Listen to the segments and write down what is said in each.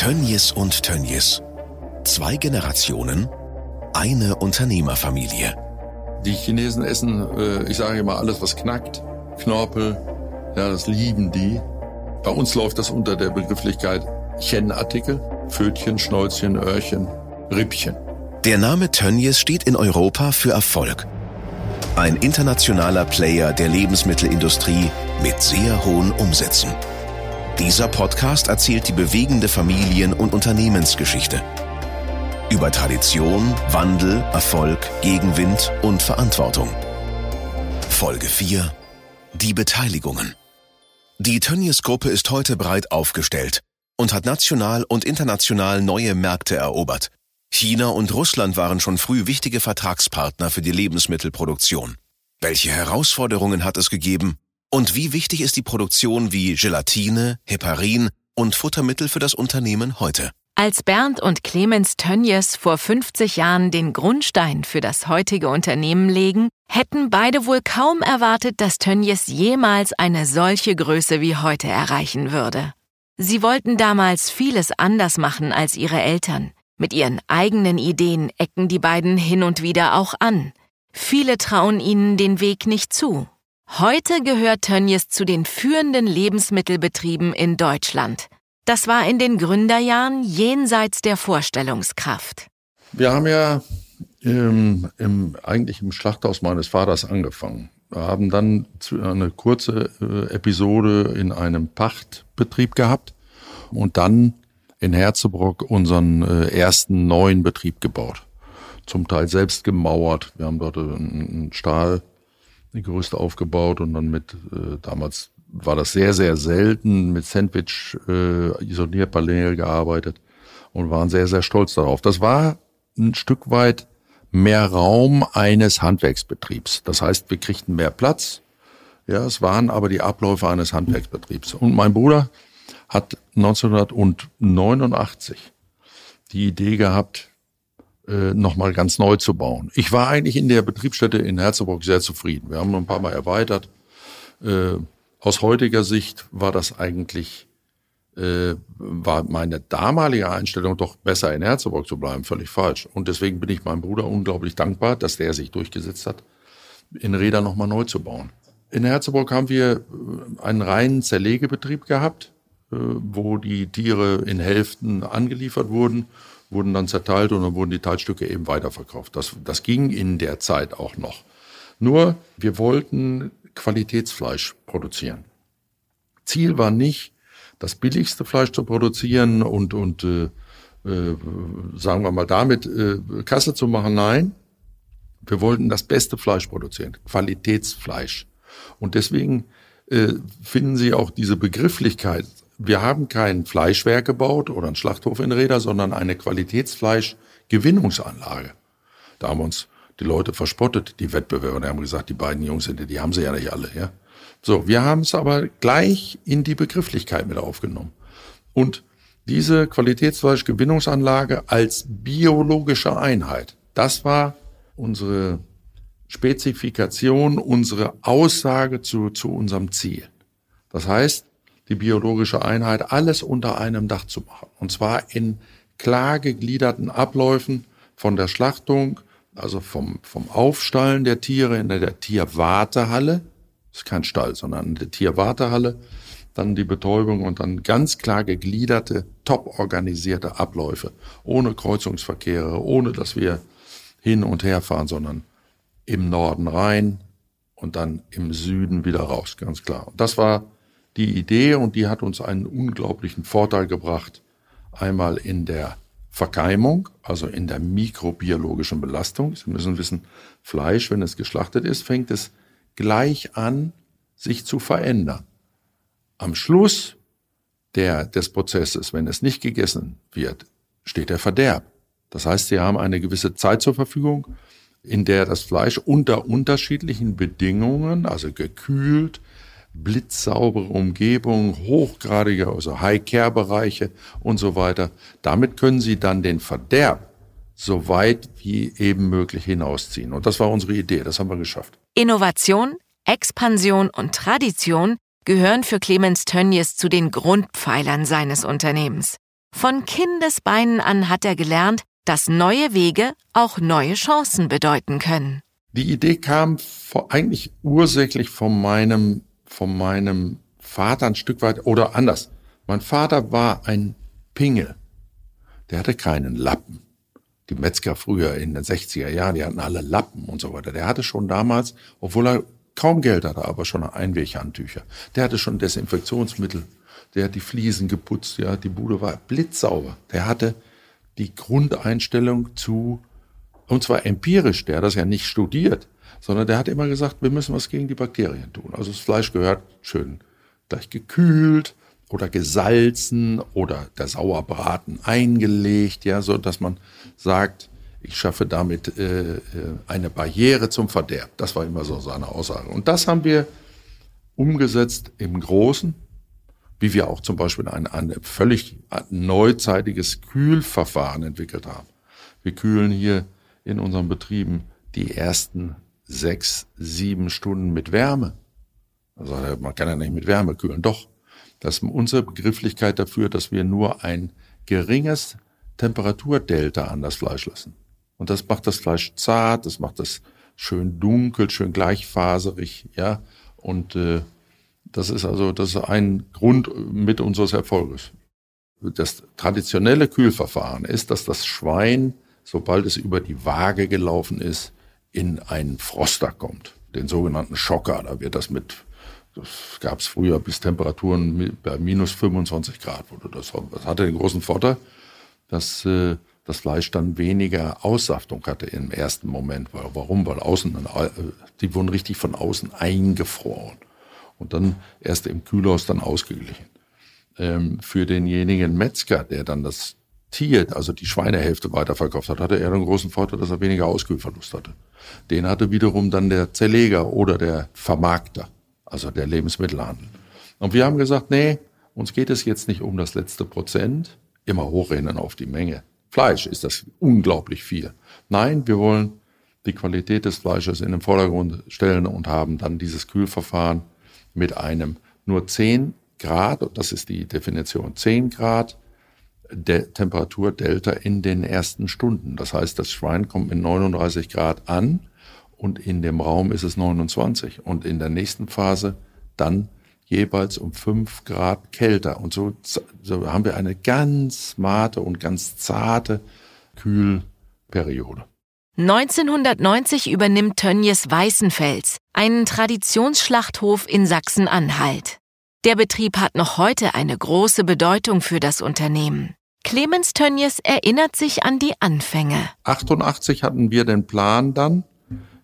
Tönnies und Tönnies. Zwei Generationen, eine Unternehmerfamilie. Die Chinesen essen, äh, ich sage immer, alles, was knackt. Knorpel, ja, das lieben die. Bei uns läuft das unter der Begrifflichkeit Chen-Artikel. Pfötchen, Schnäuzchen, Öhrchen, Rippchen. Der Name Tönnies steht in Europa für Erfolg. Ein internationaler Player der Lebensmittelindustrie mit sehr hohen Umsätzen. Dieser Podcast erzählt die bewegende Familien- und Unternehmensgeschichte. Über Tradition, Wandel, Erfolg, Gegenwind und Verantwortung. Folge 4. Die Beteiligungen. Die Tönnies-Gruppe ist heute breit aufgestellt und hat national und international neue Märkte erobert. China und Russland waren schon früh wichtige Vertragspartner für die Lebensmittelproduktion. Welche Herausforderungen hat es gegeben und wie wichtig ist die Produktion wie Gelatine, Heparin und Futtermittel für das Unternehmen heute? Als Bernd und Clemens Tönjes vor 50 Jahren den Grundstein für das heutige Unternehmen legen, hätten beide wohl kaum erwartet, dass Tönjes jemals eine solche Größe wie heute erreichen würde. Sie wollten damals vieles anders machen als ihre Eltern. Mit ihren eigenen Ideen ecken die beiden hin und wieder auch an. Viele trauen ihnen den Weg nicht zu. Heute gehört Tönnies zu den führenden Lebensmittelbetrieben in Deutschland. Das war in den Gründerjahren jenseits der Vorstellungskraft. Wir haben ja im, im, eigentlich im Schlachthaus meines Vaters angefangen. Wir haben dann eine kurze äh, Episode in einem Pachtbetrieb gehabt und dann in Herzebrock unseren äh, ersten neuen Betrieb gebaut. Zum Teil selbst gemauert. Wir haben dort einen Stahl die Gerüste aufgebaut und dann mit, äh, damals war das sehr, sehr selten, mit Sandwich äh, Isolierpanel gearbeitet und waren sehr, sehr stolz darauf. Das war ein Stück weit mehr Raum eines Handwerksbetriebs. Das heißt, wir kriegten mehr Platz. Ja, es waren aber die Abläufe eines Handwerksbetriebs. Und mein Bruder hat 1989 die Idee gehabt, äh, nochmal ganz neu zu bauen. Ich war eigentlich in der Betriebsstätte in Herzeburg sehr zufrieden. Wir haben ein paar Mal erweitert. Äh, aus heutiger Sicht war das eigentlich, äh, war meine damalige Einstellung doch besser in Herzeburg zu bleiben, völlig falsch. Und deswegen bin ich meinem Bruder unglaublich dankbar, dass der sich durchgesetzt hat, in Räder nochmal neu zu bauen. In Herzeburg haben wir einen reinen Zerlegebetrieb gehabt, wo die Tiere in Hälften angeliefert wurden wurden dann zerteilt und dann wurden die Teilstücke eben weiterverkauft. Das, das ging in der Zeit auch noch. Nur, wir wollten Qualitätsfleisch produzieren. Ziel war nicht, das billigste Fleisch zu produzieren und, und äh, äh, sagen wir mal damit äh, Kasse zu machen. Nein, wir wollten das beste Fleisch produzieren, Qualitätsfleisch. Und deswegen äh, finden Sie auch diese Begrifflichkeit wir haben kein Fleischwerk gebaut oder einen Schlachthof in Räder, sondern eine Qualitätsfleischgewinnungsanlage. Da haben uns die Leute verspottet, die Wettbewerber, die haben gesagt, die beiden Jungs sind, die haben sie ja nicht alle, ja. So, wir haben es aber gleich in die Begrifflichkeit mit aufgenommen. Und diese Qualitätsfleischgewinnungsanlage als biologische Einheit, das war unsere Spezifikation, unsere Aussage zu, zu unserem Ziel. Das heißt, die biologische Einheit, alles unter einem Dach zu machen. Und zwar in klar gegliederten Abläufen von der Schlachtung, also vom, vom Aufstallen der Tiere in der, Tierwartehalle, das ist kein Stall, sondern in der Tierwartehalle, dann die Betäubung und dann ganz klar gegliederte, top organisierte Abläufe, ohne Kreuzungsverkehre, ohne dass wir hin und her fahren, sondern im Norden rein und dann im Süden wieder raus, ganz klar. Und das war die Idee und die hat uns einen unglaublichen Vorteil gebracht. Einmal in der Verkeimung, also in der mikrobiologischen Belastung. Sie müssen wissen, Fleisch, wenn es geschlachtet ist, fängt es gleich an, sich zu verändern. Am Schluss der, des Prozesses, wenn es nicht gegessen wird, steht der Verderb. Das heißt, Sie haben eine gewisse Zeit zur Verfügung, in der das Fleisch unter unterschiedlichen Bedingungen, also gekühlt, blitzsaubere Umgebung, hochgradige, also High-Care-Bereiche und so weiter. Damit können Sie dann den Verderb so weit wie eben möglich hinausziehen. Und das war unsere Idee, das haben wir geschafft. Innovation, Expansion und Tradition gehören für Clemens Tönnies zu den Grundpfeilern seines Unternehmens. Von Kindesbeinen an hat er gelernt, dass neue Wege auch neue Chancen bedeuten können. Die Idee kam eigentlich ursächlich von meinem, von meinem Vater ein Stück weit oder anders. Mein Vater war ein Pingel. Der hatte keinen Lappen. Die Metzger früher in den 60er Jahren, die hatten alle Lappen und so weiter. Der hatte schon damals, obwohl er kaum Geld hatte, aber schon Einweghandtücher. Der hatte schon Desinfektionsmittel. Der hat die Fliesen geputzt, ja, die Bude war blitzsauber. Der hatte die Grundeinstellung zu, und zwar empirisch, der hat das ja nicht studiert, sondern der hat immer gesagt, wir müssen was gegen die Bakterien tun. Also das Fleisch gehört schön gleich gekühlt oder gesalzen oder der Sauerbraten eingelegt, ja, so dass man sagt, ich schaffe damit äh, äh, eine Barriere zum Verderb. Das war immer so seine Aussage. Und das haben wir umgesetzt im Großen, wie wir auch zum Beispiel ein, ein völlig neuzeitiges Kühlverfahren entwickelt haben. Wir kühlen hier in unseren Betrieben die ersten sechs, sieben Stunden mit Wärme. Also man kann ja nicht mit Wärme kühlen. Doch, das ist unsere Begrifflichkeit dafür, dass wir nur ein geringes Temperaturdelta an das Fleisch lassen. Und das macht das Fleisch zart, das macht das schön dunkel, schön gleichfaserig, ja. Und äh, das ist also das ist ein Grund mit unseres Erfolges. Das traditionelle Kühlverfahren ist, dass das Schwein, sobald es über die Waage gelaufen ist, in einen Froster kommt, den sogenannten Schocker. Da wird das mit, das gab es früher bis Temperaturen bei minus 25 Grad. Das, das hatte den großen Vorteil, dass äh, das Fleisch dann weniger Aussaftung hatte im ersten Moment. Warum? Weil außen, äh, die wurden richtig von außen eingefroren und dann erst im Kühlhaus dann ausgeglichen. Ähm, für denjenigen Metzger, der dann das Tier, also die Schweinehälfte weiterverkauft hat, hatte er den großen Vorteil, dass er weniger Auskühlverlust hatte. Den hatte wiederum dann der Zerleger oder der Vermarkter, also der Lebensmittelhandel. Und wir haben gesagt, nee, uns geht es jetzt nicht um das letzte Prozent, immer hochrennen auf die Menge. Fleisch ist das unglaublich viel. Nein, wir wollen die Qualität des Fleisches in den Vordergrund stellen und haben dann dieses Kühlverfahren mit einem nur 10 Grad, das ist die Definition, 10 Grad der Temperaturdelta in den ersten Stunden. Das heißt, das Schwein kommt mit 39 Grad an und in dem Raum ist es 29 und in der nächsten Phase dann jeweils um fünf Grad kälter. Und so, so haben wir eine ganz smarte und ganz zarte Kühlperiode. 1990 übernimmt Tönnies Weißenfels, einen Traditionsschlachthof in Sachsen-Anhalt. Der Betrieb hat noch heute eine große Bedeutung für das Unternehmen. Clemens Tönnies erinnert sich an die Anfänge. 88 hatten wir den Plan dann,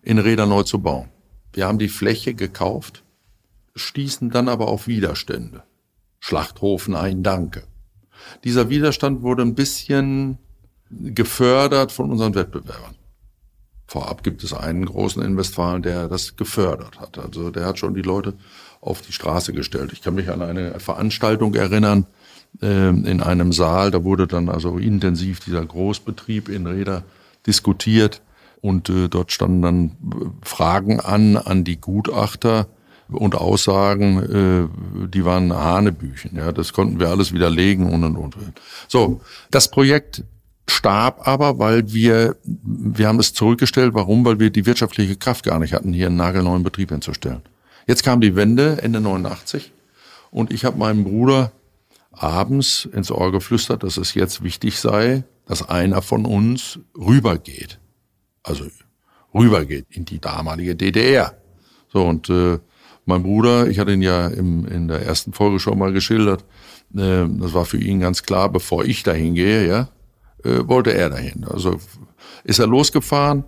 in Räder neu zu bauen. Wir haben die Fläche gekauft stießen dann aber auf Widerstände. Schlachthofen ein Danke. Dieser Widerstand wurde ein bisschen gefördert von unseren Wettbewerbern. Vorab gibt es einen großen in Westfalen, der das gefördert hat. Also der hat schon die Leute auf die Straße gestellt. Ich kann mich an eine Veranstaltung erinnern in einem Saal. Da wurde dann also intensiv dieser Großbetrieb in Räder diskutiert und äh, dort standen dann Fragen an an die Gutachter und Aussagen, äh, die waren Hanebüchen. Ja, das konnten wir alles widerlegen und und und. So, das Projekt starb aber, weil wir, wir haben es zurückgestellt. Warum? Weil wir die wirtschaftliche Kraft gar nicht hatten, hier einen nagelneuen Betrieb hinzustellen. Jetzt kam die Wende, Ende 89, und ich habe meinem Bruder abends ins Ohr geflüstert, dass es jetzt wichtig sei, dass einer von uns rübergeht. Also rübergeht in die damalige DDR. So, und äh, mein Bruder, ich hatte ihn ja im, in der ersten Folge schon mal geschildert, äh, das war für ihn ganz klar, bevor ich dahin gehe, ja, äh, wollte er dahin. Also ist er losgefahren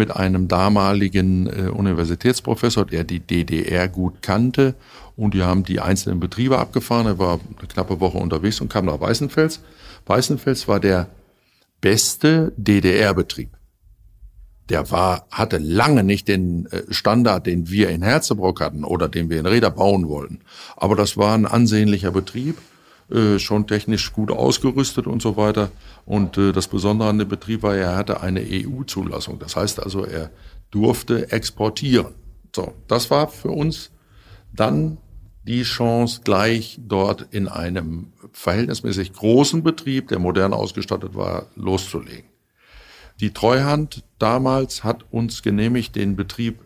mit einem damaligen äh, Universitätsprofessor, der die DDR gut kannte und die haben die einzelnen Betriebe abgefahren. Er war eine knappe Woche unterwegs und kam nach Weißenfels. Weißenfels war der beste DDR-Betrieb der war, hatte lange nicht den äh, Standard, den wir in Herzebrock hatten oder den wir in Räder bauen wollten. Aber das war ein ansehnlicher Betrieb, äh, schon technisch gut ausgerüstet und so weiter. Und äh, das Besondere an dem Betrieb war, er hatte eine EU-Zulassung. Das heißt also, er durfte exportieren. So, das war für uns dann die Chance, gleich dort in einem verhältnismäßig großen Betrieb, der modern ausgestattet war, loszulegen. Die Treuhand damals hat uns genehmigt, den Betrieb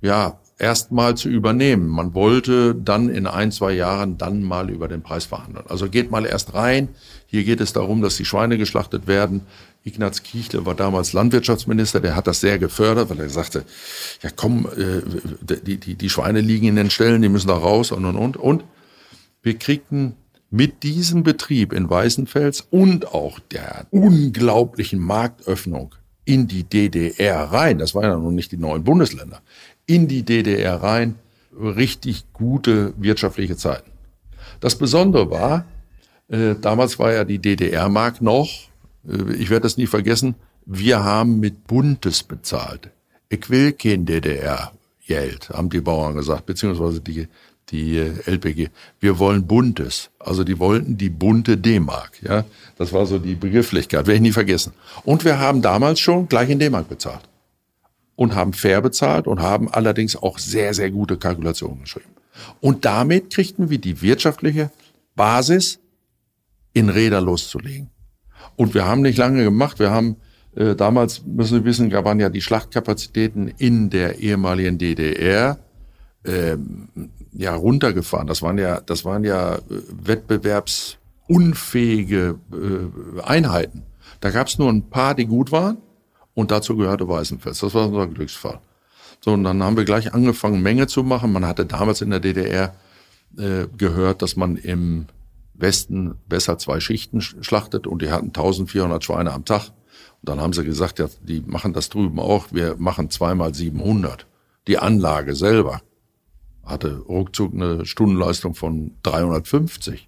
ja erstmal zu übernehmen. Man wollte dann in ein, zwei Jahren dann mal über den Preis verhandeln. Also geht mal erst rein. Hier geht es darum, dass die Schweine geschlachtet werden. Ignaz Kiechle war damals Landwirtschaftsminister, der hat das sehr gefördert, weil er sagte, ja komm, äh, die, die, die Schweine liegen in den Ställen, die müssen da raus und und und. Und wir kriegten mit diesem Betrieb in Weißenfels und auch der unglaublichen Marktöffnung in die DDR rein, das waren ja noch nicht die neuen Bundesländer, in die DDR rein, richtig gute wirtschaftliche Zeiten. Das Besondere war, äh, damals war ja die DDR-Mark noch, äh, ich werde das nie vergessen, wir haben mit Buntes bezahlt. Ich will kein DDR-Geld, haben die Bauern gesagt, beziehungsweise die die äh, LPG. Wir wollen Buntes. Also die wollten die bunte D-Mark. Ja, das war so die Begrifflichkeit. Werde ich nie vergessen. Und wir haben damals schon gleich in D-Mark bezahlt und haben fair bezahlt und haben allerdings auch sehr sehr gute Kalkulationen geschrieben. Und damit kriegten wir die wirtschaftliche Basis in Räder loszulegen. Und wir haben nicht lange gemacht. Wir haben äh, damals müssen Sie wissen, da waren ja die Schlachtkapazitäten in der ehemaligen DDR ähm, ja runtergefahren. Das waren ja, das waren ja äh, wettbewerbsunfähige äh, Einheiten. Da gab es nur ein paar, die gut waren, und dazu gehörte Weißenfels. Das war unser Glücksfall. So, und dann haben wir gleich angefangen, Menge zu machen. Man hatte damals in der DDR äh, gehört, dass man im Westen besser zwei Schichten schlachtet und die hatten 1400 Schweine am Tag. Und dann haben sie gesagt, ja, die machen das drüben auch. Wir machen zweimal 700. Die Anlage selber hatte ruckzuck eine Stundenleistung von 350.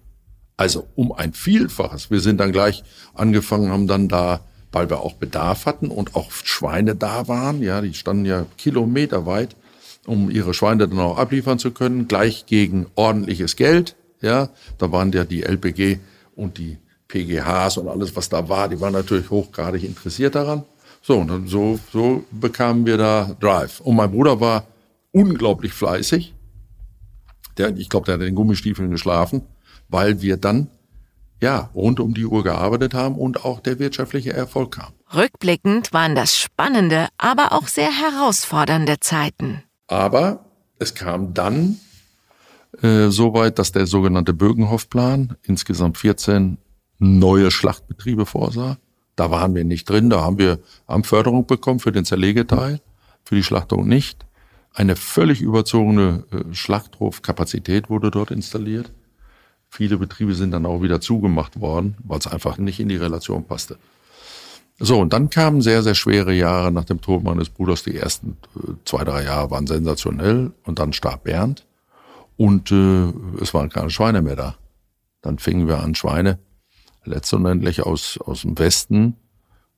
Also um ein Vielfaches. Wir sind dann gleich angefangen, haben dann da, weil wir auch Bedarf hatten und auch Schweine da waren, ja, die standen ja kilometerweit, um ihre Schweine dann auch abliefern zu können, gleich gegen ordentliches Geld, ja. Da waren ja die LPG und die PGHs und alles, was da war, die waren natürlich hochgradig interessiert daran. So, und dann so, so bekamen wir da Drive. Und mein Bruder war unglaublich fleißig. Der, ich glaube, der hat in den Gummistiefeln geschlafen, weil wir dann ja rund um die Uhr gearbeitet haben und auch der wirtschaftliche Erfolg kam. Rückblickend waren das spannende, aber auch sehr herausfordernde Zeiten. Aber es kam dann äh, so weit, dass der sogenannte Bögenhoff-Plan insgesamt 14 neue Schlachtbetriebe vorsah. Da waren wir nicht drin, da haben wir haben Förderung bekommen für den Zerlegeteil, für die Schlachtung nicht. Eine völlig überzogene äh, Schlachthofkapazität wurde dort installiert. Viele Betriebe sind dann auch wieder zugemacht worden, weil es einfach nicht in die Relation passte. So, und dann kamen sehr, sehr schwere Jahre nach dem Tod meines Bruders. Die ersten äh, zwei, drei Jahre waren sensationell und dann starb Bernd und äh, es waren keine Schweine mehr da. Dann fingen wir an, Schweine letztendlich aus, aus dem Westen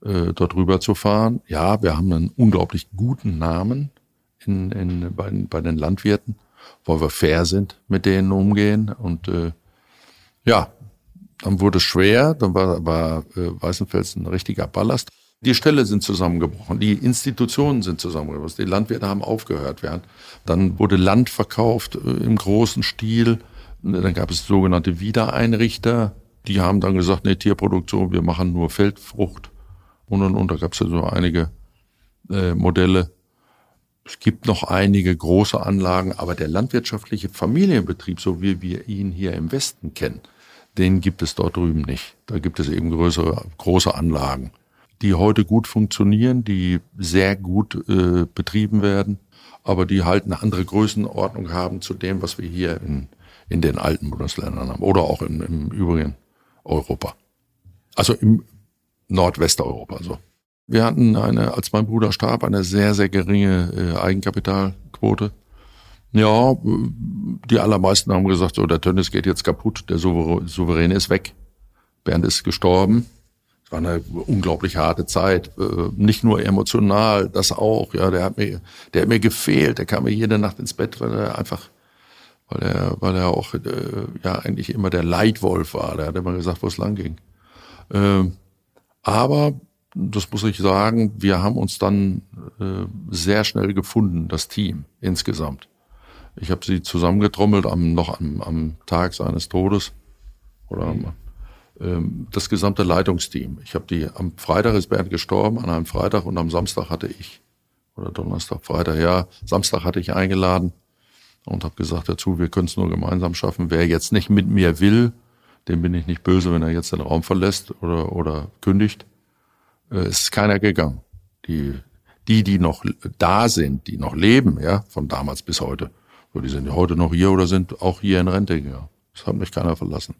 äh, dort rüber zu fahren. Ja, wir haben einen unglaublich guten Namen in, in, bei, bei den Landwirten, weil wir fair sind mit denen umgehen. Und äh, ja, dann wurde es schwer, dann war, war äh, Weißenfels ein richtiger Ballast. Die Ställe sind zusammengebrochen, die Institutionen sind zusammengebrochen, die Landwirte haben aufgehört werden. Dann wurde Land verkauft äh, im großen Stil. Dann gab es sogenannte Wiedereinrichter, die haben dann gesagt, nee, Tierproduktion, wir machen nur Feldfrucht. Und und und, da gab es ja so einige äh, Modelle. Es gibt noch einige große Anlagen, aber der landwirtschaftliche Familienbetrieb, so wie wir ihn hier im Westen kennen, den gibt es dort drüben nicht. Da gibt es eben größere, große Anlagen, die heute gut funktionieren, die sehr gut äh, betrieben werden, aber die halt eine andere Größenordnung haben zu dem, was wir hier in, in den alten Bundesländern haben oder auch im, im übrigen Europa. Also im Nordwesteuropa so. Wir hatten eine, als mein Bruder starb, eine sehr, sehr geringe äh, Eigenkapitalquote. Ja, die allermeisten haben gesagt, so, der Tönnis geht jetzt kaputt, der Souverän ist weg. Bernd ist gestorben. Es war eine unglaublich harte Zeit, äh, nicht nur emotional, das auch, ja, der hat mir, der hat mir gefehlt, der kam mir jede Nacht ins Bett, weil er einfach, weil er, weil er auch, äh, ja, eigentlich immer der Leitwolf war, der hat immer gesagt, wo es lang ging. Ähm, aber das muss ich sagen, wir haben uns dann äh, sehr schnell gefunden, das Team insgesamt. Ich habe sie zusammengetrommelt am, noch am, am Tag seines Todes oder am, ähm, das gesamte Leitungsteam. Ich habe die am Freitag ist Bernd gestorben, an einem Freitag und am Samstag hatte ich oder Donnerstag, Freitag, ja, Samstag hatte ich eingeladen und habe gesagt dazu, wir können es nur gemeinsam schaffen. Wer jetzt nicht mit mir will, dem bin ich nicht böse, wenn er jetzt den Raum verlässt oder, oder kündigt. Äh, es ist keiner gegangen. Die, die, die noch da sind, die noch leben, ja, von damals bis heute, so, die sind ja heute noch hier oder sind auch hier in Rente gegangen. Das hat mich keiner verlassen.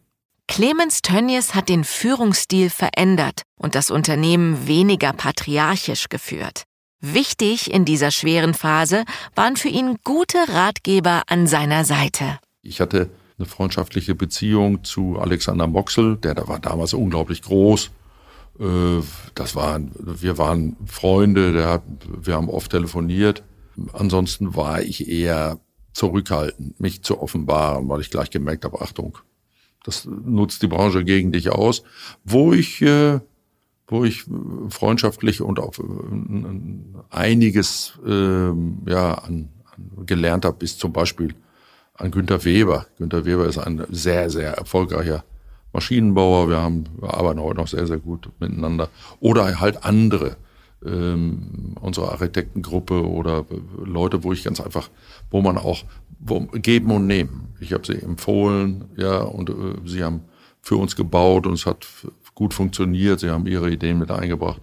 Clemens Tönnies hat den Führungsstil verändert und das Unternehmen weniger patriarchisch geführt. Wichtig in dieser schweren Phase waren für ihn gute Ratgeber an seiner Seite. Ich hatte eine freundschaftliche Beziehung zu Alexander Moxel, der da war damals unglaublich groß. Äh, das waren, wir waren Freunde, der, wir haben oft telefoniert. Ansonsten war ich eher zurückhaltend, mich zu offenbaren, weil ich gleich gemerkt habe, Achtung, das nutzt die Branche gegen dich aus. Wo ich, äh, wo ich freundschaftlich und auch äh, einiges äh, ja, an, an gelernt habe, ist zum Beispiel an Günter Weber. Günter Weber ist ein sehr, sehr erfolgreicher Maschinenbauer. Wir, haben, wir arbeiten heute noch sehr, sehr gut miteinander. Oder halt andere ähm, unsere Architektengruppe oder Leute, wo ich ganz einfach, wo man auch wo, geben und nehmen. Ich habe sie empfohlen, ja, und äh, sie haben für uns gebaut und es hat gut funktioniert. Sie haben ihre Ideen mit eingebracht.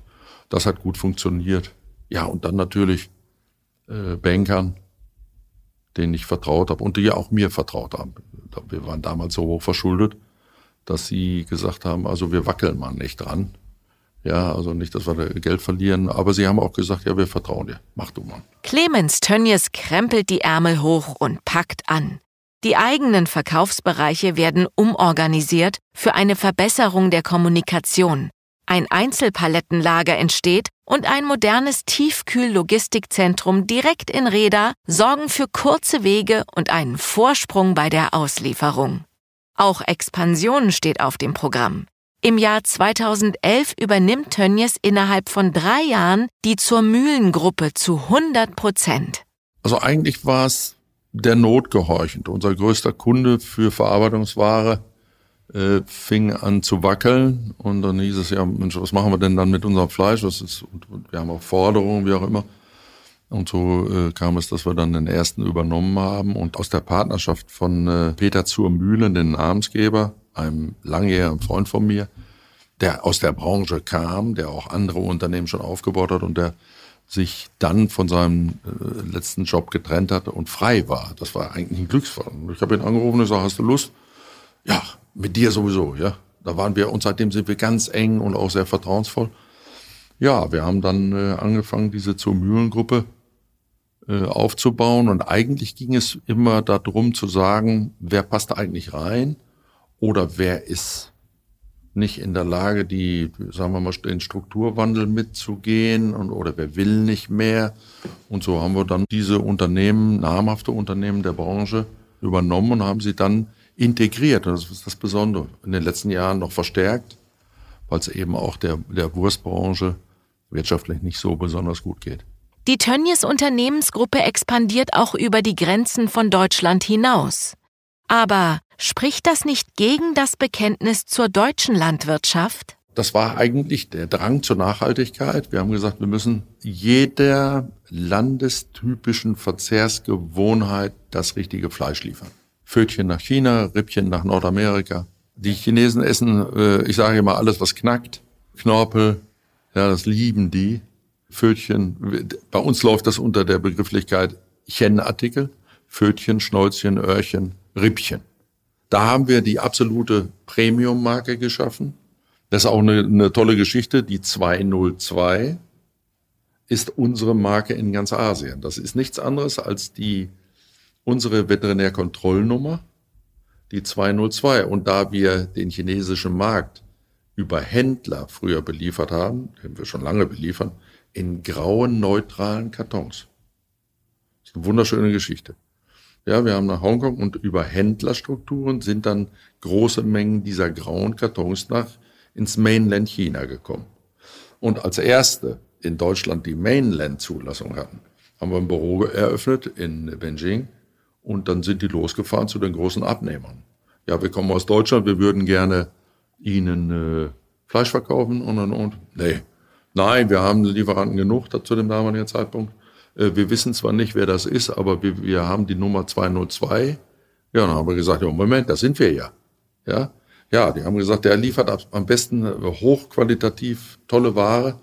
Das hat gut funktioniert. Ja, und dann natürlich äh, Bankern, denen ich vertraut habe und die ja auch mir vertraut haben. Wir waren damals so hoch verschuldet, dass sie gesagt haben, also wir wackeln mal nicht dran. Ja, also nicht, dass wir Geld verlieren, aber sie haben auch gesagt, ja, wir vertrauen dir. Mach du mal. Clemens Tönnies krempelt die Ärmel hoch und packt an. Die eigenen Verkaufsbereiche werden umorganisiert für eine Verbesserung der Kommunikation. Ein Einzelpalettenlager entsteht und ein modernes Tiefkühl-Logistikzentrum direkt in Reda sorgen für kurze Wege und einen Vorsprung bei der Auslieferung. Auch Expansion steht auf dem Programm. Im Jahr 2011 übernimmt Tönnies innerhalb von drei Jahren die zur Mühlengruppe zu 100 Prozent. Also eigentlich war es der Not gehorchend. Unser größter Kunde für Verarbeitungsware äh, fing an zu wackeln und dann hieß es ja, Mensch, was machen wir denn dann mit unserem Fleisch? Was ist, wir haben auch Forderungen, wie auch immer. Und so äh, kam es, dass wir dann den ersten übernommen haben und aus der Partnerschaft von äh, Peter zur Mühlen, den Namensgeber, einem langjährigen Freund von mir, der aus der Branche kam, der auch andere Unternehmen schon aufgebaut hat und der sich dann von seinem äh, letzten Job getrennt hatte und frei war. Das war eigentlich ein Glücksfall. Ich habe ihn angerufen und gesagt, hast du Lust? Ja, mit dir sowieso, ja. Da waren wir und seitdem sind wir ganz eng und auch sehr vertrauensvoll. Ja, wir haben dann äh, angefangen, diese zur Mühlengruppe äh, aufzubauen und eigentlich ging es immer darum zu sagen, wer passt eigentlich rein oder wer ist nicht in der Lage, die, sagen wir mal, den Strukturwandel mitzugehen und, oder wer will nicht mehr. Und so haben wir dann diese Unternehmen, namhafte Unternehmen der Branche übernommen und haben sie dann integriert. Und das ist das Besondere. In den letzten Jahren noch verstärkt, weil es eben auch der, der Wurstbranche wirtschaftlich nicht so besonders gut geht. Die Tönnies Unternehmensgruppe expandiert auch über die Grenzen von Deutschland hinaus. Aber Spricht das nicht gegen das Bekenntnis zur deutschen Landwirtschaft? Das war eigentlich der Drang zur Nachhaltigkeit. Wir haben gesagt, wir müssen jeder landestypischen Verzehrsgewohnheit das richtige Fleisch liefern. Pfötchen nach China, Rippchen nach Nordamerika. Die Chinesen essen, äh, ich sage immer, alles, was knackt. Knorpel, ja, das lieben die. Pfötchen, bei uns läuft das unter der Begrifflichkeit Chen-Artikel. Pfötchen, Schnäuzchen, Öhrchen, Rippchen. Da haben wir die absolute Premium-Marke geschaffen. Das ist auch eine, eine tolle Geschichte. Die 202 ist unsere Marke in ganz Asien. Das ist nichts anderes als die, unsere Veterinärkontrollnummer, die 202. Und da wir den chinesischen Markt über Händler früher beliefert haben, den wir schon lange beliefern, in grauen, neutralen Kartons. Das ist eine wunderschöne Geschichte. Ja, wir haben nach Hongkong und über Händlerstrukturen sind dann große Mengen dieser grauen Kartons nach ins Mainland China gekommen. Und als erste in Deutschland die Mainland-Zulassung hatten, haben wir ein Büro eröffnet in Beijing Und dann sind die losgefahren zu den großen Abnehmern. Ja, wir kommen aus Deutschland, wir würden gerne Ihnen äh, Fleisch verkaufen und und und. Nee. Nein, wir haben Lieferanten genug zu dem damaligen Zeitpunkt. Äh, wir wissen zwar nicht, wer das ist, aber wir, wir haben die Nummer 202. Ja, dann haben wir gesagt, ja, Moment, das sind wir ja. Ja, ja, die haben gesagt, der liefert am besten äh, hochqualitativ tolle Ware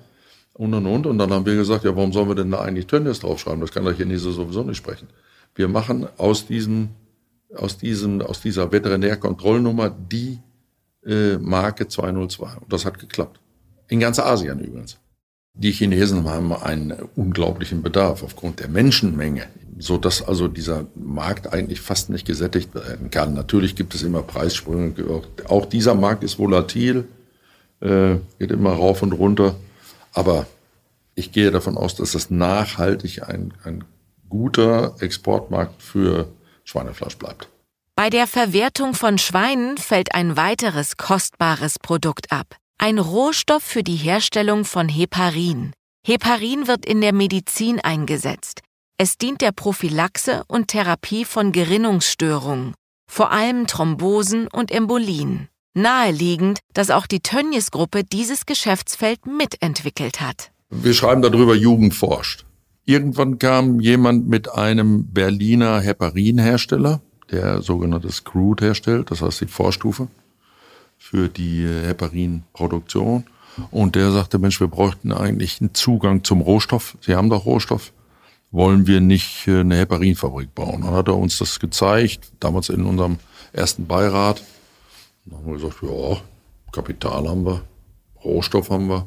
und und und. Und dann haben wir gesagt, ja, warum sollen wir denn da eigentlich Tönnies draufschreiben? Das kann der Chinese sowieso nicht sprechen. Wir machen aus diesem, aus diesem, aus dieser Veterinärkontrollnummer die äh, Marke 202. Und das hat geklappt. In ganz Asien übrigens. Die Chinesen haben einen unglaublichen Bedarf aufgrund der Menschenmenge, so dass also dieser Markt eigentlich fast nicht gesättigt werden kann. Natürlich gibt es immer Preissprünge. Auch dieser Markt ist volatil, äh, geht immer rauf und runter. Aber ich gehe davon aus, dass das nachhaltig ein, ein guter Exportmarkt für Schweinefleisch bleibt. Bei der Verwertung von Schweinen fällt ein weiteres kostbares Produkt ab. Ein Rohstoff für die Herstellung von Heparin. Heparin wird in der Medizin eingesetzt. Es dient der Prophylaxe und Therapie von Gerinnungsstörungen, vor allem Thrombosen und Embolien. Naheliegend, dass auch die Tönnies-Gruppe dieses Geschäftsfeld mitentwickelt hat. Wir schreiben darüber, Jugend forscht. Irgendwann kam jemand mit einem Berliner Heparinhersteller, der sogenanntes Crude herstellt, das heißt die Vorstufe für die Heparinproduktion. Und der sagte, Mensch, wir bräuchten eigentlich einen Zugang zum Rohstoff. Sie haben doch Rohstoff. Wollen wir nicht äh, eine Heparinfabrik bauen? Dann hat er uns das gezeigt, damals in unserem ersten Beirat. Dann haben wir gesagt, ja, Kapital haben wir, Rohstoff haben wir.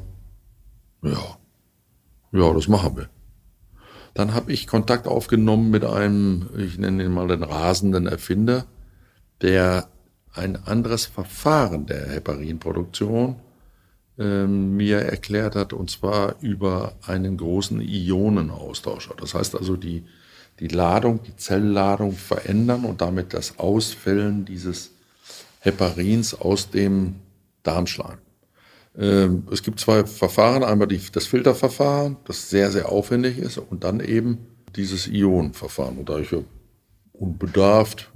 Ja, ja, das machen wir. Dann habe ich Kontakt aufgenommen mit einem, ich nenne ihn mal den rasenden Erfinder, der ein anderes Verfahren der Heparinproduktion äh, mir erklärt hat, und zwar über einen großen Ionenaustauscher. Das heißt also, die, die Ladung, die Zellladung verändern und damit das Ausfällen dieses Heparins aus dem Darmschleim. Ähm, es gibt zwei Verfahren, einmal die, das Filterverfahren, das sehr, sehr aufwendig ist, und dann eben dieses Ionenverfahren. Und da ich ja unbedarft,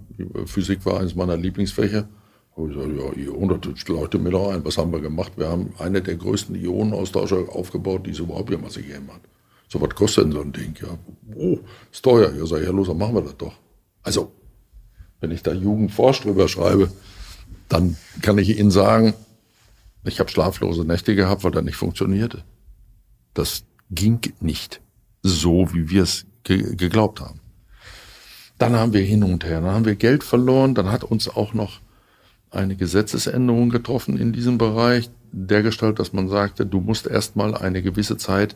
Physik war eines meiner Lieblingsfächer, habe ich gesagt, ja, Ionen, leuchtet mir doch ein. Was haben wir gemacht? Wir haben eine der größten Ionenaustauscher aufgebaut, die es überhaupt jemals gegeben hat. So, was kostet denn so ein Ding? Ja, oh, ist teuer. Ja, sag ich, ja, los, dann machen wir das doch. Also, wenn ich da Jugendforsch drüber schreibe, dann kann ich Ihnen sagen, ich habe schlaflose Nächte gehabt, weil das nicht funktionierte. Das ging nicht so, wie wir es ge geglaubt haben. Dann haben wir hin und her, dann haben wir Geld verloren, dann hat uns auch noch eine Gesetzesänderung getroffen in diesem Bereich, der Gestalt, dass man sagte, du musst erstmal eine gewisse Zeit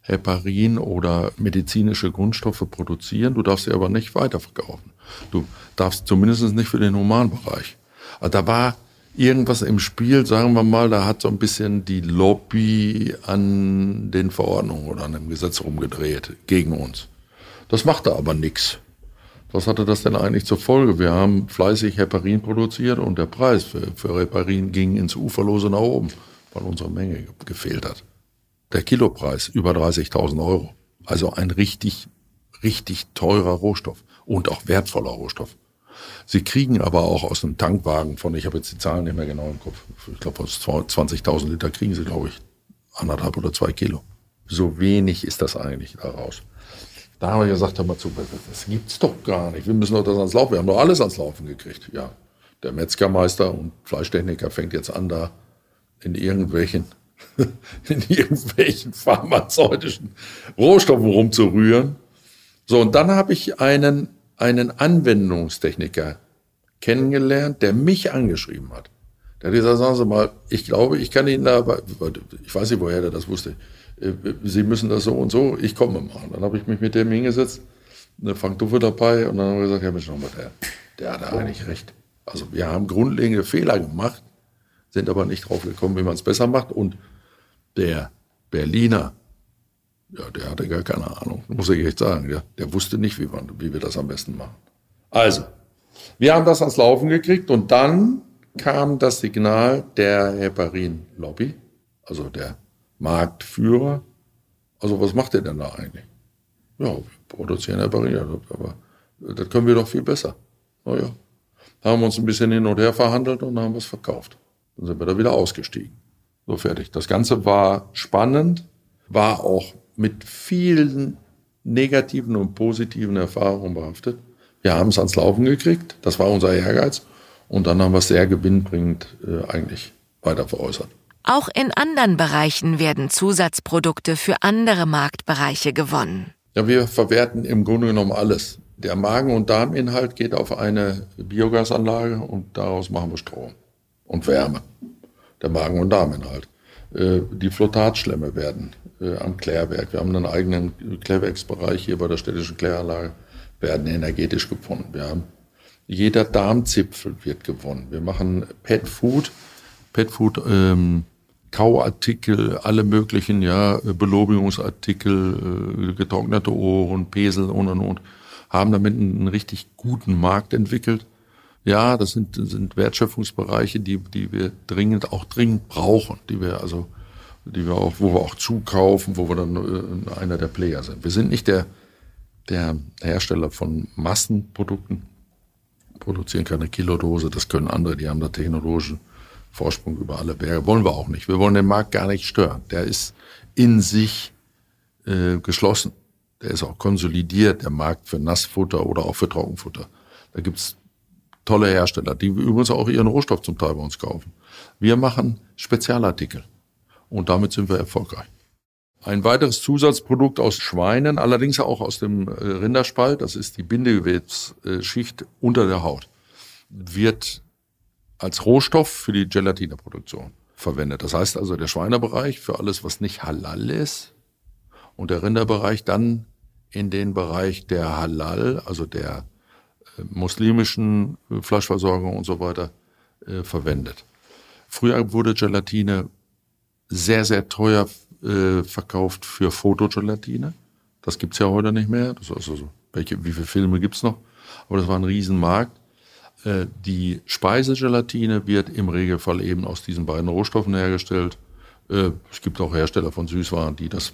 Heparin oder medizinische Grundstoffe produzieren, du darfst sie aber nicht weiterverkaufen. Du darfst zumindest nicht für den Humanbereich. Also da war irgendwas im Spiel, sagen wir mal, da hat so ein bisschen die Lobby an den Verordnungen oder an dem Gesetz rumgedreht gegen uns. Das machte aber nichts. Was hatte das denn eigentlich zur Folge? Wir haben fleißig Heparin produziert und der Preis für, für Heparin ging ins Uferlose nach oben, weil unsere Menge gefehlt hat. Der Kilopreis über 30.000 Euro. Also ein richtig, richtig teurer Rohstoff und auch wertvoller Rohstoff. Sie kriegen aber auch aus einem Tankwagen von, ich habe jetzt die Zahlen nicht mehr genau im Kopf, ich glaube aus 20.000 Liter kriegen sie, glaube ich, anderthalb oder zwei Kilo. So wenig ist das eigentlich daraus. Da haben wir gesagt, hör mal zu, das gibt's doch gar nicht. Wir müssen doch das ans Laufen. Wir haben doch alles ans Laufen gekriegt. Ja, der Metzgermeister und Fleischtechniker fängt jetzt an, da in irgendwelchen, in irgendwelchen pharmazeutischen Rohstoffen rumzurühren. So, und dann habe ich einen einen Anwendungstechniker kennengelernt, der mich angeschrieben hat. Der hat gesagt, sagen Sie mal, ich glaube, ich kann Ihnen da, ich weiß nicht, woher der das wusste, Sie müssen das so und so, ich komme mal. Dann habe ich mich mit dem hingesetzt, eine Frank Duffe dabei und dann haben wir gesagt, ja Mensch, nochmal, der, der hat eigentlich recht. Also wir haben grundlegende Fehler gemacht, sind aber nicht drauf gekommen, wie man es besser macht. Und der Berliner ja, der hatte gar keine Ahnung, muss ich echt sagen. Ja. Der wusste nicht, wie, man, wie wir das am besten machen. Also, wir haben das ans Laufen gekriegt und dann kam das Signal der Heparin-Lobby, also der Marktführer. Also, was macht ihr denn da eigentlich? Ja, wir produzieren Heparin, aber Das können wir doch viel besser. Naja, haben uns ein bisschen hin und her verhandelt und haben es verkauft. Dann sind wir da wieder ausgestiegen. So fertig. Das Ganze war spannend, war auch mit vielen negativen und positiven Erfahrungen behaftet. Wir haben es ans Laufen gekriegt, das war unser Ehrgeiz. Und dann haben wir es sehr gewinnbringend äh, eigentlich weiter veräußert. Auch in anderen Bereichen werden Zusatzprodukte für andere Marktbereiche gewonnen. Ja, wir verwerten im Grunde genommen alles. Der Magen- und Darminhalt geht auf eine Biogasanlage und daraus machen wir Strom und Wärme. Der Magen- und Darminhalt. Äh, die Flotatschlemme werden äh, am Klärwerk, wir haben einen eigenen Klärwerksbereich hier bei der städtischen Kläranlage, werden energetisch gewonnen. Wir haben jeder Darmzipfel wird gewonnen. Wir machen Pet Food, Pet Food ähm, Kauartikel, alle möglichen, ja, Belobigungsartikel, äh, getrocknete Ohren, Pesel und und und, haben damit einen, richtig guten Markt entwickelt. Ja, das sind, sind Wertschöpfungsbereiche, die, die wir dringend, auch dringend brauchen, die wir also, die wir auch, wo wir auch zukaufen, wo wir dann äh, einer der Player sind. Wir sind nicht der, der Hersteller von Massenprodukten, produzieren keine Kilodose, das können andere, die haben da technologischen Vorsprung über alle Berge. Wollen wir auch nicht. Wir wollen den Markt gar nicht stören. Der ist in sich äh, geschlossen. Der ist auch konsolidiert, der Markt für Nassfutter oder auch für Trockenfutter. Da gibt's tolle Hersteller, die übrigens auch ihren Rohstoff zum Teil bei uns kaufen. Wir machen Spezialartikel und damit sind wir erfolgreich. Ein weiteres Zusatzprodukt aus Schweinen, allerdings auch aus dem äh, Rinderspalt, das ist die Bindegewebsschicht unter der Haut, wird als Rohstoff für die Gelatineproduktion verwendet. Das heißt also der Schweinebereich für alles, was nicht halal ist und der Rinderbereich dann in den Bereich der Halal, also der äh, muslimischen äh, Fleischversorgung und so weiter äh, verwendet. Früher wurde Gelatine sehr, sehr teuer äh, verkauft für Fotogelatine. Das gibt's ja heute nicht mehr. Das ist also so, welche, wie viele Filme gibt's noch? Aber das war ein Riesenmarkt. Äh, die Speisegelatine wird im Regelfall eben aus diesen beiden Rohstoffen hergestellt. Äh, es gibt auch Hersteller von Süßwaren, die das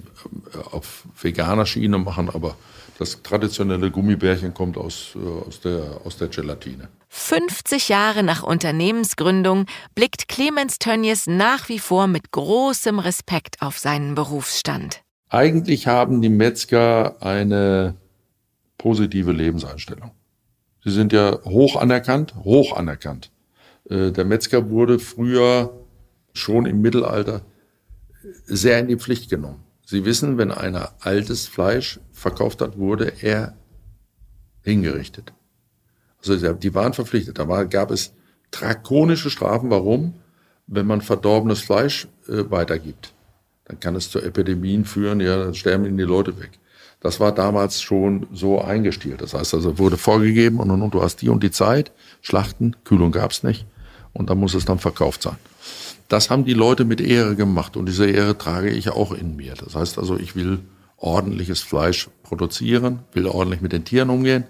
äh, auf veganer Schiene machen, aber das traditionelle Gummibärchen kommt aus, aus, der, aus der Gelatine. 50 Jahre nach Unternehmensgründung blickt Clemens Tönnies nach wie vor mit großem Respekt auf seinen Berufsstand. Eigentlich haben die Metzger eine positive Lebenseinstellung. Sie sind ja hoch anerkannt, hoch anerkannt. Äh, der Metzger wurde früher schon im Mittelalter sehr in die Pflicht genommen. Sie wissen, wenn einer altes Fleisch verkauft hat, wurde er hingerichtet. Also die waren verpflichtet. Da gab es drakonische Strafen. Warum? Wenn man verdorbenes Fleisch äh, weitergibt, dann kann es zu Epidemien führen. Ja, dann sterben ihnen die Leute weg. Das war damals schon so eingestielt. Das heißt also, wurde vorgegeben und, und, du hast die und die Zeit, Schlachten, Kühlung gab's nicht und dann muss es dann verkauft sein. Das haben die Leute mit Ehre gemacht und diese Ehre trage ich auch in mir. Das heißt also, ich will ordentliches Fleisch produzieren, will ordentlich mit den Tieren umgehen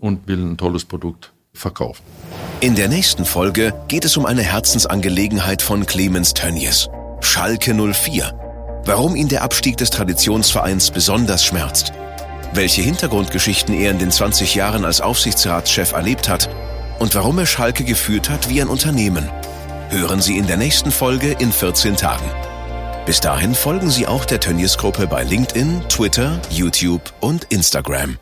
und will ein tolles Produkt verkaufen. In der nächsten Folge geht es um eine Herzensangelegenheit von Clemens Tönnies. Schalke 04 warum ihn der Abstieg des Traditionsvereins besonders schmerzt, welche Hintergrundgeschichten er in den 20 Jahren als Aufsichtsratschef erlebt hat und warum er Schalke geführt hat wie ein Unternehmen. Hören Sie in der nächsten Folge in 14 Tagen. Bis dahin folgen Sie auch der Tönnies Gruppe bei LinkedIn, Twitter, YouTube und Instagram.